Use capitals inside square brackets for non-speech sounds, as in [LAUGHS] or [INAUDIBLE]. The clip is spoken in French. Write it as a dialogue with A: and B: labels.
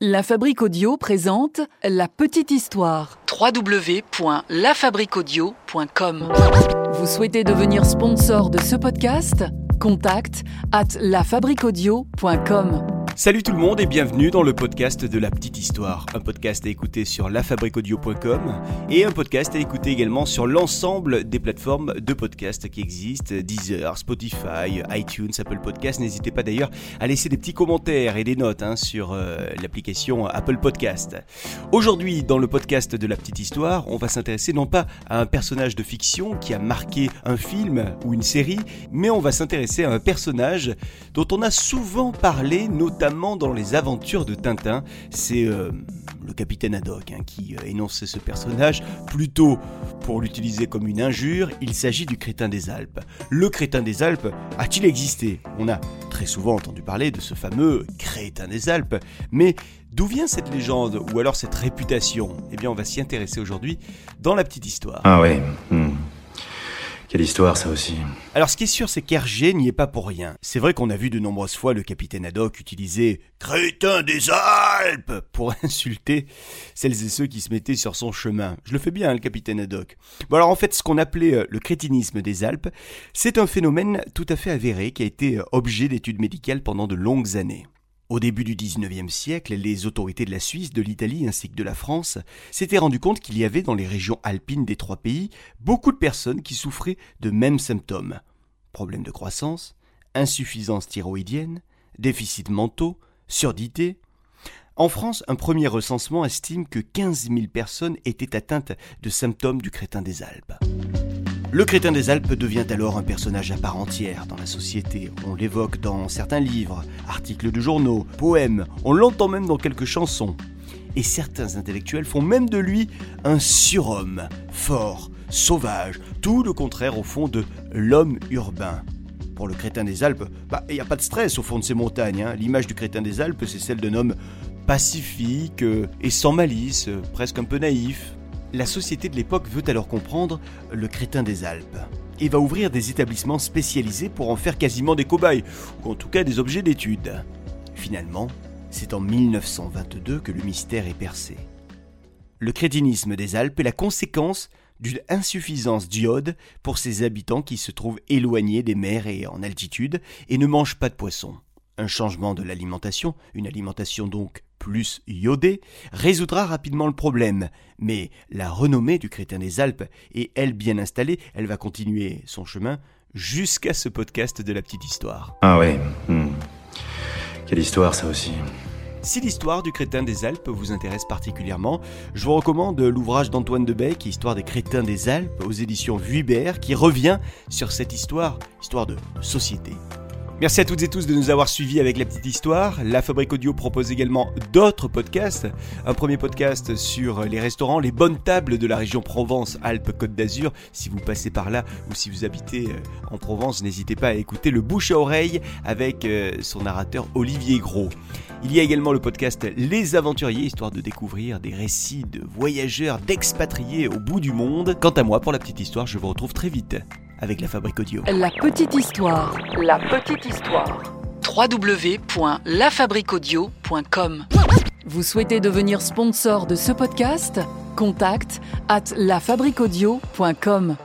A: La Fabrique Audio présente La Petite Histoire. www.lafabriquaudio.com Vous souhaitez devenir sponsor de ce podcast? Contact à lafabriquaudio.com.
B: Salut tout le monde et bienvenue dans le podcast de la petite histoire, un podcast à écouter sur lafabriquaudio.com et un podcast à écouter également sur l'ensemble des plateformes de podcast qui existent, Deezer, Spotify, iTunes, Apple Podcast. N'hésitez pas d'ailleurs à laisser des petits commentaires et des notes hein, sur euh, l'application Apple Podcast. Aujourd'hui, dans le podcast de la petite histoire, on va s'intéresser non pas à un personnage de fiction qui a marqué un film ou une série, mais on va s'intéresser à un personnage dont on a souvent parlé, notamment dans les aventures de Tintin. C'est euh, le capitaine Haddock hein, qui euh, énonçait ce personnage, plutôt pour l'utiliser comme une injure, il s'agit du crétin des Alpes. Le crétin des Alpes a-t-il existé? On a très souvent entendu parler de ce fameux crétin des Alpes, mais D'où vient cette légende ou alors cette réputation? Eh bien, on va s'y intéresser aujourd'hui dans la petite histoire.
C: Ah ouais. Hmm. Quelle histoire ça aussi.
B: Alors ce qui est sûr, c'est qu'Hergé n'y est pas pour rien. C'est vrai qu'on a vu de nombreuses fois le capitaine Haddock utiliser crétin des Alpes pour [LAUGHS] insulter celles et ceux qui se mettaient sur son chemin. Je le fais bien, le capitaine Haddock. Bon alors en fait, ce qu'on appelait euh, le crétinisme des Alpes, c'est un phénomène tout à fait avéré qui a été euh, objet d'études médicales pendant de longues années. Au début du XIXe siècle, les autorités de la Suisse, de l'Italie ainsi que de la France s'étaient rendu compte qu'il y avait dans les régions alpines des trois pays beaucoup de personnes qui souffraient de mêmes symptômes. Problèmes de croissance, insuffisance thyroïdienne, déficits mentaux, surdité. En France, un premier recensement estime que 15 000 personnes étaient atteintes de symptômes du crétin des Alpes. Le crétin des Alpes devient alors un personnage à part entière dans la société. On l'évoque dans certains livres, articles de journaux, poèmes, on l'entend même dans quelques chansons. Et certains intellectuels font même de lui un surhomme, fort, sauvage, tout le contraire au fond de l'homme urbain. Pour le crétin des Alpes, bah, il n'y a pas de stress au fond de ces montagnes. Hein. L'image du crétin des Alpes, c'est celle d'un homme pacifique euh, et sans malice, euh, presque un peu naïf. La société de l'époque veut alors comprendre le crétin des Alpes et va ouvrir des établissements spécialisés pour en faire quasiment des cobayes, ou en tout cas des objets d'étude. Finalement, c'est en 1922 que le mystère est percé. Le crétinisme des Alpes est la conséquence d'une insuffisance d'iode pour ces habitants qui se trouvent éloignés des mers et en altitude et ne mangent pas de poissons. Un changement de l'alimentation, une alimentation donc plus iodée, résoudra rapidement le problème. Mais la renommée du crétin des Alpes est elle bien installée, elle va continuer son chemin jusqu'à ce podcast de la petite histoire.
C: Ah ouais. Hmm. Quelle histoire ça aussi.
B: Si l'histoire du crétin des Alpes vous intéresse particulièrement, je vous recommande l'ouvrage d'Antoine Debec, Histoire des crétins des Alpes, aux éditions Vuibert, qui revient sur cette histoire, histoire de société. Merci à toutes et tous de nous avoir suivis avec la petite histoire. La Fabrique Audio propose également d'autres podcasts. Un premier podcast sur les restaurants, les bonnes tables de la région Provence-Alpes-Côte d'Azur. Si vous passez par là ou si vous habitez euh, en Provence, n'hésitez pas à écouter le bouche à oreille avec euh, son narrateur Olivier Gros. Il y a également le podcast Les Aventuriers, histoire de découvrir des récits de voyageurs, d'expatriés au bout du monde. Quant à moi, pour la petite histoire, je vous retrouve très vite avec la Fabrique Audio.
A: La petite histoire. La petite histoire. www.lafabriquaudio.com Vous souhaitez devenir sponsor de ce podcast? Contact à lafabriquaudio.com.